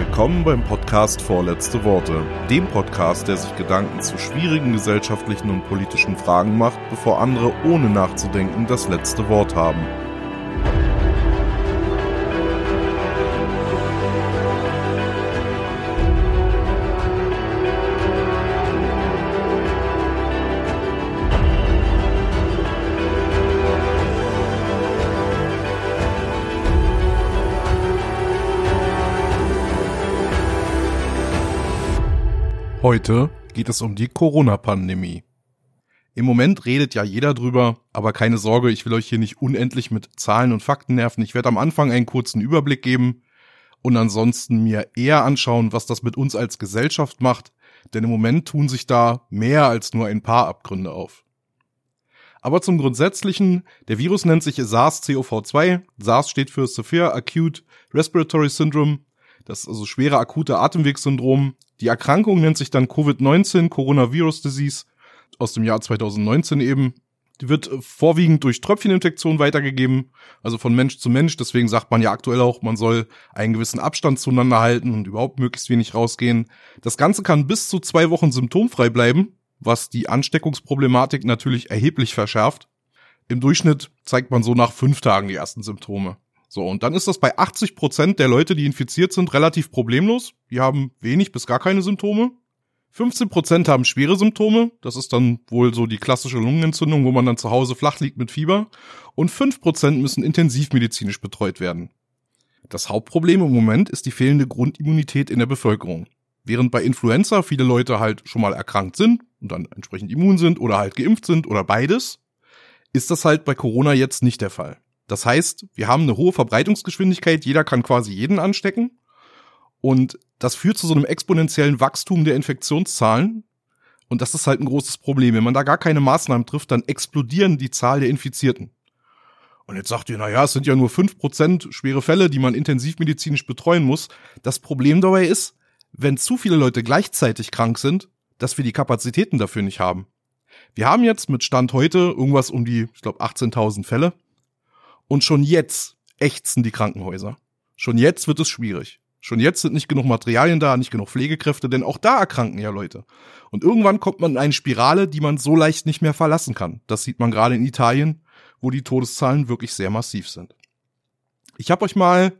Willkommen beim Podcast Vorletzte Worte, dem Podcast, der sich Gedanken zu schwierigen gesellschaftlichen und politischen Fragen macht, bevor andere ohne nachzudenken das letzte Wort haben. Heute geht es um die Corona-Pandemie. Im Moment redet ja jeder drüber, aber keine Sorge, ich will euch hier nicht unendlich mit Zahlen und Fakten nerven. Ich werde am Anfang einen kurzen Überblick geben und ansonsten mir eher anschauen, was das mit uns als Gesellschaft macht, denn im Moment tun sich da mehr als nur ein paar Abgründe auf. Aber zum Grundsätzlichen, der Virus nennt sich SARS-CoV-2. SARS steht für Severe Acute Respiratory Syndrome. Das ist also schwere akute Atemwegssyndrom. Die Erkrankung nennt sich dann Covid-19, Coronavirus Disease, aus dem Jahr 2019 eben. Die wird vorwiegend durch Tröpfcheninfektion weitergegeben, also von Mensch zu Mensch. Deswegen sagt man ja aktuell auch, man soll einen gewissen Abstand zueinander halten und überhaupt möglichst wenig rausgehen. Das Ganze kann bis zu zwei Wochen symptomfrei bleiben, was die Ansteckungsproblematik natürlich erheblich verschärft. Im Durchschnitt zeigt man so nach fünf Tagen die ersten Symptome. So, und dann ist das bei 80 Prozent der Leute, die infiziert sind, relativ problemlos. Die haben wenig bis gar keine Symptome. 15 Prozent haben schwere Symptome. Das ist dann wohl so die klassische Lungenentzündung, wo man dann zu Hause flach liegt mit Fieber. Und 5 Prozent müssen intensivmedizinisch betreut werden. Das Hauptproblem im Moment ist die fehlende Grundimmunität in der Bevölkerung. Während bei Influenza viele Leute halt schon mal erkrankt sind und dann entsprechend immun sind oder halt geimpft sind oder beides, ist das halt bei Corona jetzt nicht der Fall. Das heißt, wir haben eine hohe Verbreitungsgeschwindigkeit, jeder kann quasi jeden anstecken. Und das führt zu so einem exponentiellen Wachstum der Infektionszahlen. Und das ist halt ein großes Problem. Wenn man da gar keine Maßnahmen trifft, dann explodieren die Zahl der Infizierten. Und jetzt sagt ihr, na ja, es sind ja nur fünf Prozent schwere Fälle, die man intensivmedizinisch betreuen muss. Das Problem dabei ist, wenn zu viele Leute gleichzeitig krank sind, dass wir die Kapazitäten dafür nicht haben. Wir haben jetzt mit Stand heute irgendwas um die, ich glaube, 18.000 Fälle. Und schon jetzt ächzen die Krankenhäuser. Schon jetzt wird es schwierig. Schon jetzt sind nicht genug Materialien da, nicht genug Pflegekräfte, denn auch da erkranken ja Leute. Und irgendwann kommt man in eine Spirale, die man so leicht nicht mehr verlassen kann. Das sieht man gerade in Italien, wo die Todeszahlen wirklich sehr massiv sind. Ich habe euch mal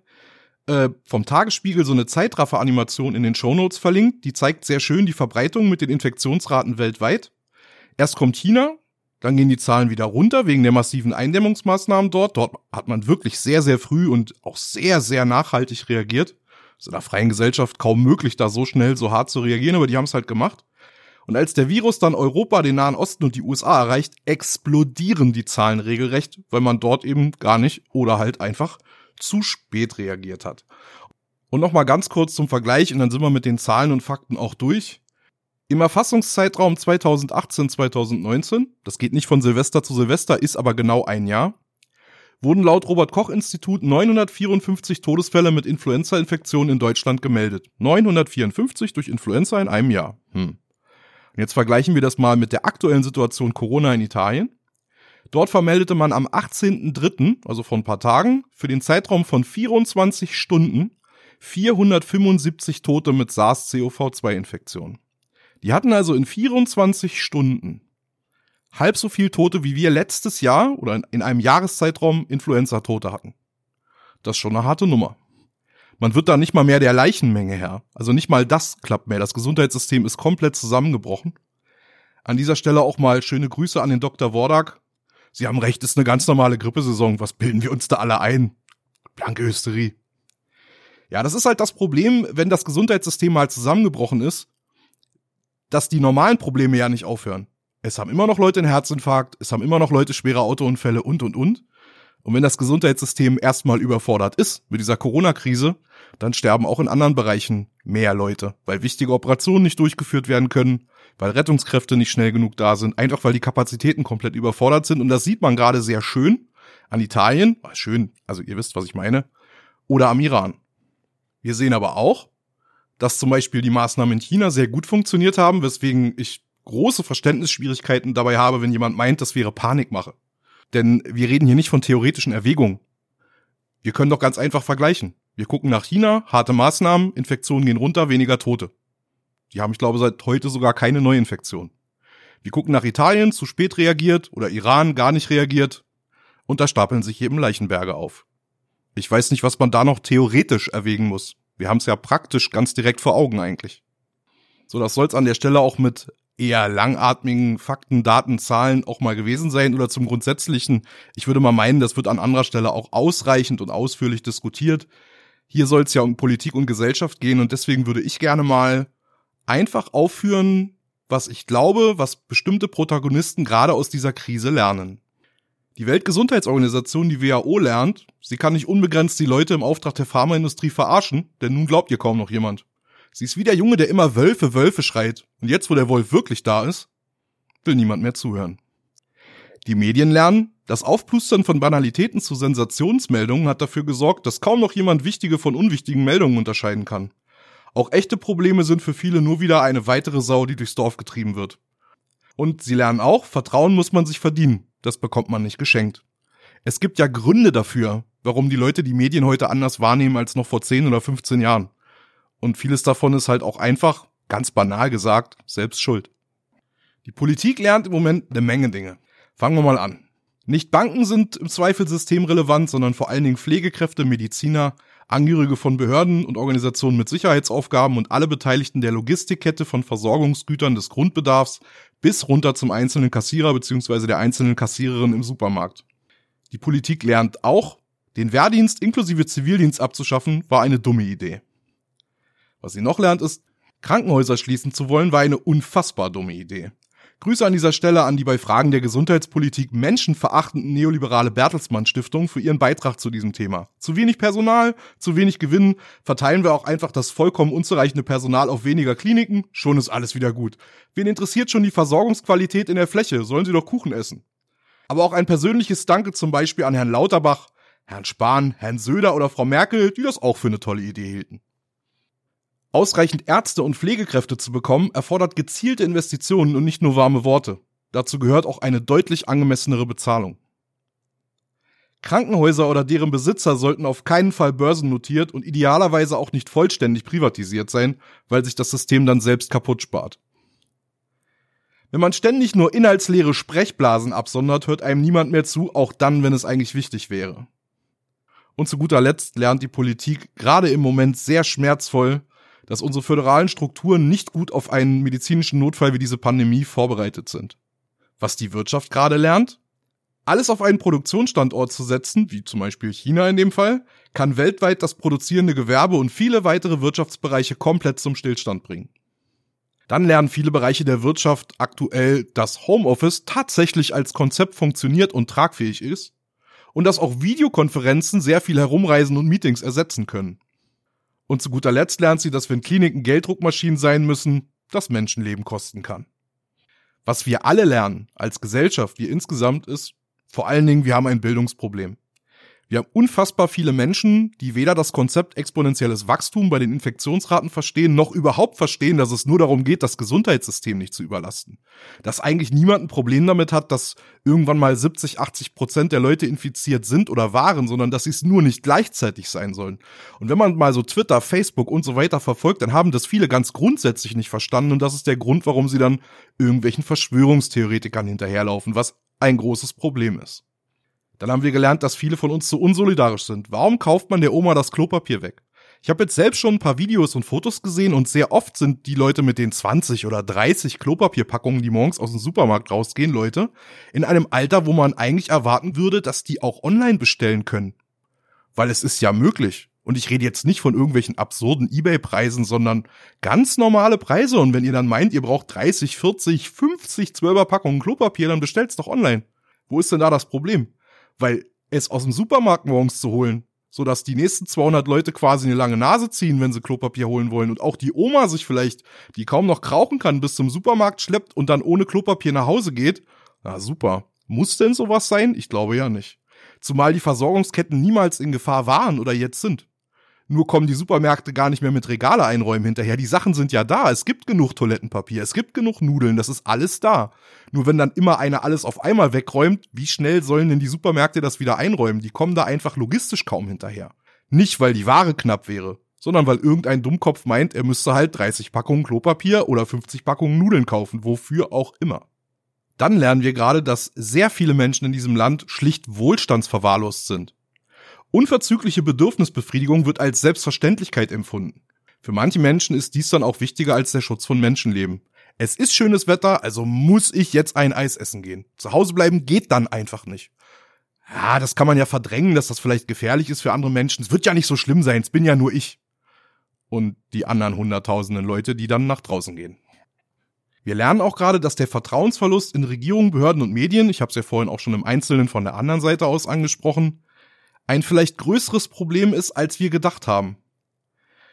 äh, vom Tagesspiegel so eine Zeitraffer-Animation in den Shownotes verlinkt. Die zeigt sehr schön die Verbreitung mit den Infektionsraten weltweit. Erst kommt China, dann gehen die Zahlen wieder runter wegen der massiven Eindämmungsmaßnahmen dort. Dort hat man wirklich sehr, sehr früh und auch sehr, sehr nachhaltig reagiert. Das ist in der freien Gesellschaft kaum möglich, da so schnell, so hart zu reagieren, aber die haben es halt gemacht. Und als der Virus dann Europa, den Nahen Osten und die USA erreicht, explodieren die Zahlen regelrecht, weil man dort eben gar nicht oder halt einfach zu spät reagiert hat. Und nochmal ganz kurz zum Vergleich, und dann sind wir mit den Zahlen und Fakten auch durch. Im Erfassungszeitraum 2018-2019, das geht nicht von Silvester zu Silvester, ist aber genau ein Jahr, wurden laut Robert Koch Institut 954 Todesfälle mit Influenza-Infektionen in Deutschland gemeldet. 954 durch Influenza in einem Jahr. Hm. Und jetzt vergleichen wir das mal mit der aktuellen Situation Corona in Italien. Dort vermeldete man am 18.03., also vor ein paar Tagen, für den Zeitraum von 24 Stunden 475 Tote mit SARS-CoV-2-Infektionen. Die hatten also in 24 Stunden halb so viel Tote, wie wir letztes Jahr oder in einem Jahreszeitraum Influenza-Tote hatten. Das ist schon eine harte Nummer. Man wird da nicht mal mehr der Leichenmenge her. Also nicht mal das klappt mehr. Das Gesundheitssystem ist komplett zusammengebrochen. An dieser Stelle auch mal schöne Grüße an den Dr. Wordak. Sie haben recht, ist eine ganz normale Grippesaison. Was bilden wir uns da alle ein? Blanke Hysterie. Ja, das ist halt das Problem, wenn das Gesundheitssystem mal zusammengebrochen ist dass die normalen Probleme ja nicht aufhören. Es haben immer noch Leute einen Herzinfarkt, es haben immer noch Leute schwere Autounfälle und, und, und. Und wenn das Gesundheitssystem erstmal überfordert ist mit dieser Corona-Krise, dann sterben auch in anderen Bereichen mehr Leute, weil wichtige Operationen nicht durchgeführt werden können, weil Rettungskräfte nicht schnell genug da sind, einfach weil die Kapazitäten komplett überfordert sind. Und das sieht man gerade sehr schön an Italien, schön, also ihr wisst, was ich meine, oder am Iran. Wir sehen aber auch, dass zum Beispiel die Maßnahmen in China sehr gut funktioniert haben, weswegen ich große Verständnisschwierigkeiten dabei habe, wenn jemand meint, das wäre Panikmache. Denn wir reden hier nicht von theoretischen Erwägungen. Wir können doch ganz einfach vergleichen. Wir gucken nach China, harte Maßnahmen, Infektionen gehen runter, weniger Tote. Die haben, ich glaube, seit heute sogar keine Neuinfektion. Wir gucken nach Italien, zu spät reagiert, oder Iran gar nicht reagiert, und da stapeln sich eben Leichenberge auf. Ich weiß nicht, was man da noch theoretisch erwägen muss. Wir haben es ja praktisch ganz direkt vor Augen eigentlich. So, das soll es an der Stelle auch mit eher langatmigen Fakten, Daten, Zahlen auch mal gewesen sein oder zum Grundsätzlichen. Ich würde mal meinen, das wird an anderer Stelle auch ausreichend und ausführlich diskutiert. Hier soll es ja um Politik und Gesellschaft gehen und deswegen würde ich gerne mal einfach aufführen, was ich glaube, was bestimmte Protagonisten gerade aus dieser Krise lernen. Die Weltgesundheitsorganisation, die WHO, lernt, sie kann nicht unbegrenzt die Leute im Auftrag der Pharmaindustrie verarschen, denn nun glaubt ihr kaum noch jemand. Sie ist wie der Junge, der immer Wölfe, Wölfe schreit. Und jetzt, wo der Wolf wirklich da ist, will niemand mehr zuhören. Die Medien lernen, das Aufplustern von Banalitäten zu Sensationsmeldungen hat dafür gesorgt, dass kaum noch jemand wichtige von unwichtigen Meldungen unterscheiden kann. Auch echte Probleme sind für viele nur wieder eine weitere Sau, die durchs Dorf getrieben wird. Und sie lernen auch, Vertrauen muss man sich verdienen. Das bekommt man nicht geschenkt. Es gibt ja Gründe dafür, warum die Leute die Medien heute anders wahrnehmen als noch vor 10 oder 15 Jahren. Und vieles davon ist halt auch einfach, ganz banal gesagt, selbst schuld. Die Politik lernt im Moment eine Menge Dinge. Fangen wir mal an. Nicht Banken sind im Zweifel systemrelevant, sondern vor allen Dingen Pflegekräfte, Mediziner, Angehörige von Behörden und Organisationen mit Sicherheitsaufgaben und alle Beteiligten der Logistikkette von Versorgungsgütern des Grundbedarfs bis runter zum einzelnen Kassierer bzw. der einzelnen Kassiererin im Supermarkt. Die Politik lernt auch, den Wehrdienst inklusive Zivildienst abzuschaffen, war eine dumme Idee. Was sie noch lernt ist, Krankenhäuser schließen zu wollen, war eine unfassbar dumme Idee. Grüße an dieser Stelle an die bei Fragen der Gesundheitspolitik menschenverachtenden neoliberale Bertelsmann Stiftung für ihren Beitrag zu diesem Thema. Zu wenig Personal, zu wenig Gewinn, verteilen wir auch einfach das vollkommen unzureichende Personal auf weniger Kliniken, schon ist alles wieder gut. Wen interessiert schon die Versorgungsqualität in der Fläche, sollen sie doch Kuchen essen. Aber auch ein persönliches Danke zum Beispiel an Herrn Lauterbach, Herrn Spahn, Herrn Söder oder Frau Merkel, die das auch für eine tolle Idee hielten. Ausreichend Ärzte und Pflegekräfte zu bekommen, erfordert gezielte Investitionen und nicht nur warme Worte. Dazu gehört auch eine deutlich angemessenere Bezahlung. Krankenhäuser oder deren Besitzer sollten auf keinen Fall börsennotiert und idealerweise auch nicht vollständig privatisiert sein, weil sich das System dann selbst kaputt spart. Wenn man ständig nur inhaltsleere Sprechblasen absondert, hört einem niemand mehr zu, auch dann, wenn es eigentlich wichtig wäre. Und zu guter Letzt lernt die Politik gerade im Moment sehr schmerzvoll, dass unsere föderalen Strukturen nicht gut auf einen medizinischen Notfall wie diese Pandemie vorbereitet sind. Was die Wirtschaft gerade lernt? Alles auf einen Produktionsstandort zu setzen, wie zum Beispiel China in dem Fall, kann weltweit das produzierende Gewerbe und viele weitere Wirtschaftsbereiche komplett zum Stillstand bringen. Dann lernen viele Bereiche der Wirtschaft aktuell, dass Homeoffice tatsächlich als Konzept funktioniert und tragfähig ist und dass auch Videokonferenzen sehr viel Herumreisen und Meetings ersetzen können. Und zu guter Letzt lernt sie, dass wenn Kliniken Gelddruckmaschinen sein müssen, das Menschenleben kosten kann. Was wir alle lernen, als Gesellschaft, wir insgesamt, ist vor allen Dingen, wir haben ein Bildungsproblem. Wir haben unfassbar viele Menschen, die weder das Konzept exponentielles Wachstum bei den Infektionsraten verstehen, noch überhaupt verstehen, dass es nur darum geht, das Gesundheitssystem nicht zu überlasten. Dass eigentlich niemand ein Problem damit hat, dass irgendwann mal 70, 80 Prozent der Leute infiziert sind oder waren, sondern dass sie es nur nicht gleichzeitig sein sollen. Und wenn man mal so Twitter, Facebook und so weiter verfolgt, dann haben das viele ganz grundsätzlich nicht verstanden und das ist der Grund, warum sie dann irgendwelchen Verschwörungstheoretikern hinterherlaufen, was ein großes Problem ist. Dann haben wir gelernt, dass viele von uns zu unsolidarisch sind. Warum kauft man der Oma das Klopapier weg? Ich habe jetzt selbst schon ein paar Videos und Fotos gesehen und sehr oft sind die Leute mit den 20 oder 30 Klopapierpackungen, die morgens aus dem Supermarkt rausgehen, Leute, in einem Alter, wo man eigentlich erwarten würde, dass die auch online bestellen können. Weil es ist ja möglich. Und ich rede jetzt nicht von irgendwelchen absurden Ebay-Preisen, sondern ganz normale Preise. Und wenn ihr dann meint, ihr braucht 30, 40, 50 12er Packungen Klopapier, dann bestellt's doch online. Wo ist denn da das Problem? Weil es aus dem Supermarkt morgens zu holen, so dass die nächsten 200 Leute quasi eine lange Nase ziehen, wenn sie Klopapier holen wollen und auch die Oma sich vielleicht, die kaum noch krauchen kann, bis zum Supermarkt schleppt und dann ohne Klopapier nach Hause geht. Na super. Muss denn sowas sein? Ich glaube ja nicht. Zumal die Versorgungsketten niemals in Gefahr waren oder jetzt sind. Nur kommen die Supermärkte gar nicht mehr mit Regale einräumen hinterher. Die Sachen sind ja da. Es gibt genug Toilettenpapier, es gibt genug Nudeln, das ist alles da. Nur wenn dann immer einer alles auf einmal wegräumt, wie schnell sollen denn die Supermärkte das wieder einräumen? Die kommen da einfach logistisch kaum hinterher. Nicht, weil die Ware knapp wäre, sondern weil irgendein Dummkopf meint, er müsste halt 30 Packungen Klopapier oder 50 Packungen Nudeln kaufen, wofür auch immer. Dann lernen wir gerade, dass sehr viele Menschen in diesem Land schlicht wohlstandsverwahrlost sind. Unverzügliche Bedürfnisbefriedigung wird als Selbstverständlichkeit empfunden. Für manche Menschen ist dies dann auch wichtiger als der Schutz von Menschenleben. Es ist schönes Wetter, also muss ich jetzt ein Eis essen gehen. Zu Hause bleiben geht dann einfach nicht. Ja, das kann man ja verdrängen, dass das vielleicht gefährlich ist für andere Menschen. Es wird ja nicht so schlimm sein, es bin ja nur ich. Und die anderen hunderttausenden Leute, die dann nach draußen gehen. Wir lernen auch gerade, dass der Vertrauensverlust in Regierungen, Behörden und Medien, ich habe es ja vorhin auch schon im Einzelnen von der anderen Seite aus angesprochen, ein vielleicht größeres Problem ist, als wir gedacht haben.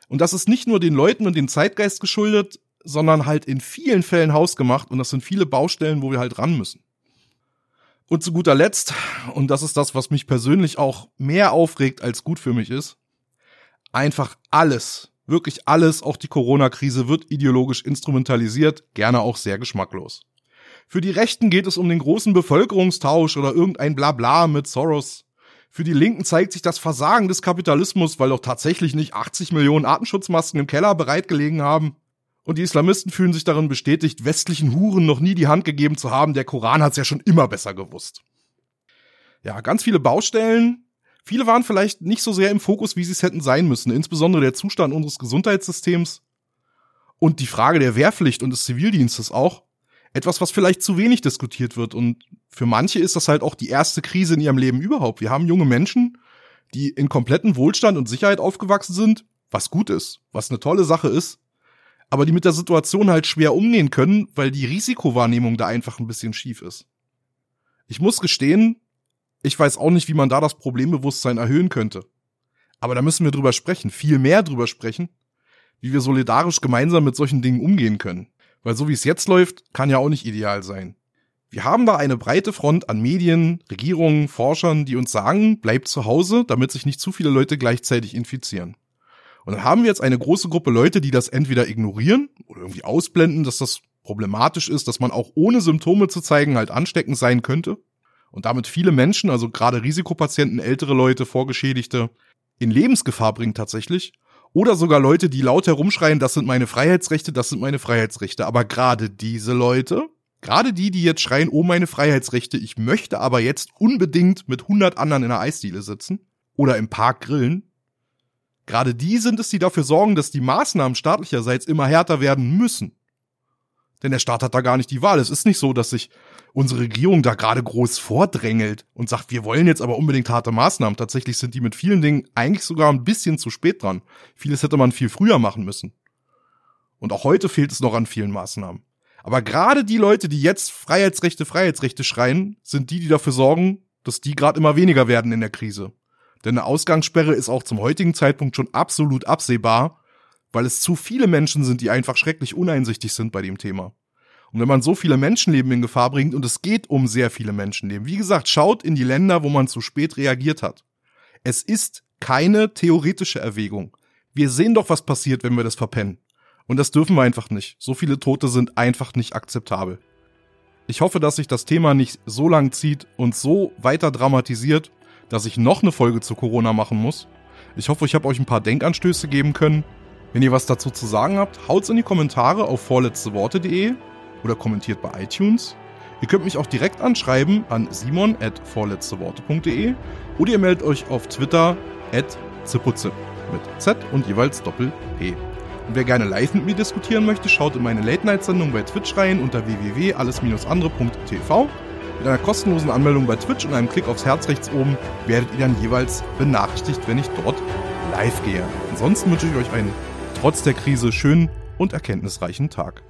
Und das ist nicht nur den Leuten und dem Zeitgeist geschuldet, sondern halt in vielen Fällen hausgemacht und das sind viele Baustellen, wo wir halt ran müssen. Und zu guter Letzt, und das ist das, was mich persönlich auch mehr aufregt als gut für mich ist, einfach alles, wirklich alles, auch die Corona-Krise wird ideologisch instrumentalisiert, gerne auch sehr geschmacklos. Für die Rechten geht es um den großen Bevölkerungstausch oder irgendein Blabla mit Soros. Für die Linken zeigt sich das Versagen des Kapitalismus, weil doch tatsächlich nicht 80 Millionen Artenschutzmasken im Keller bereitgelegen haben. Und die Islamisten fühlen sich darin bestätigt, westlichen Huren noch nie die Hand gegeben zu haben. Der Koran hat's ja schon immer besser gewusst. Ja, ganz viele Baustellen. Viele waren vielleicht nicht so sehr im Fokus, wie sie es hätten sein müssen. Insbesondere der Zustand unseres Gesundheitssystems und die Frage der Wehrpflicht und des Zivildienstes auch. Etwas, was vielleicht zu wenig diskutiert wird. Und für manche ist das halt auch die erste Krise in ihrem Leben überhaupt. Wir haben junge Menschen, die in kompletten Wohlstand und Sicherheit aufgewachsen sind, was gut ist, was eine tolle Sache ist aber die mit der Situation halt schwer umgehen können, weil die Risikowahrnehmung da einfach ein bisschen schief ist. Ich muss gestehen, ich weiß auch nicht, wie man da das Problembewusstsein erhöhen könnte. Aber da müssen wir drüber sprechen, viel mehr drüber sprechen, wie wir solidarisch gemeinsam mit solchen Dingen umgehen können. Weil so wie es jetzt läuft, kann ja auch nicht ideal sein. Wir haben da eine breite Front an Medien, Regierungen, Forschern, die uns sagen, bleibt zu Hause, damit sich nicht zu viele Leute gleichzeitig infizieren. Und dann haben wir jetzt eine große Gruppe Leute, die das entweder ignorieren oder irgendwie ausblenden, dass das problematisch ist, dass man auch ohne Symptome zu zeigen halt ansteckend sein könnte. Und damit viele Menschen, also gerade Risikopatienten, ältere Leute, Vorgeschädigte, in Lebensgefahr bringen tatsächlich. Oder sogar Leute, die laut herumschreien, das sind meine Freiheitsrechte, das sind meine Freiheitsrechte. Aber gerade diese Leute, gerade die, die jetzt schreien, oh meine Freiheitsrechte, ich möchte aber jetzt unbedingt mit 100 anderen in der Eisdiele sitzen oder im Park grillen, Gerade die sind es, die dafür sorgen, dass die Maßnahmen staatlicherseits immer härter werden müssen. Denn der Staat hat da gar nicht die Wahl. Es ist nicht so, dass sich unsere Regierung da gerade groß vordrängelt und sagt, wir wollen jetzt aber unbedingt harte Maßnahmen. Tatsächlich sind die mit vielen Dingen eigentlich sogar ein bisschen zu spät dran. Vieles hätte man viel früher machen müssen. Und auch heute fehlt es noch an vielen Maßnahmen. Aber gerade die Leute, die jetzt Freiheitsrechte, Freiheitsrechte schreien, sind die, die dafür sorgen, dass die gerade immer weniger werden in der Krise. Denn eine Ausgangssperre ist auch zum heutigen Zeitpunkt schon absolut absehbar, weil es zu viele Menschen sind, die einfach schrecklich uneinsichtig sind bei dem Thema. Und wenn man so viele Menschenleben in Gefahr bringt, und es geht um sehr viele Menschenleben, wie gesagt, schaut in die Länder, wo man zu spät reagiert hat. Es ist keine theoretische Erwägung. Wir sehen doch, was passiert, wenn wir das verpennen. Und das dürfen wir einfach nicht. So viele Tote sind einfach nicht akzeptabel. Ich hoffe, dass sich das Thema nicht so lang zieht und so weiter dramatisiert, dass ich noch eine Folge zu Corona machen muss. Ich hoffe, ich habe euch ein paar Denkanstöße geben können. Wenn ihr was dazu zu sagen habt, haut's in die Kommentare auf vorletzteworte.de oder kommentiert bei iTunes. Ihr könnt mich auch direkt anschreiben an simon at vorletzteworte.de oder ihr meldet euch auf Twitter at zippuzip mit Z und jeweils Doppel P. Und wer gerne live mit mir diskutieren möchte, schaut in meine Late-Night-Sendung bei Twitch rein unter www.alles-andere.tv mit einer kostenlosen Anmeldung bei Twitch und einem Klick aufs Herz rechts oben werdet ihr dann jeweils benachrichtigt, wenn ich dort live gehe. Ansonsten wünsche ich euch einen trotz der Krise schönen und erkenntnisreichen Tag.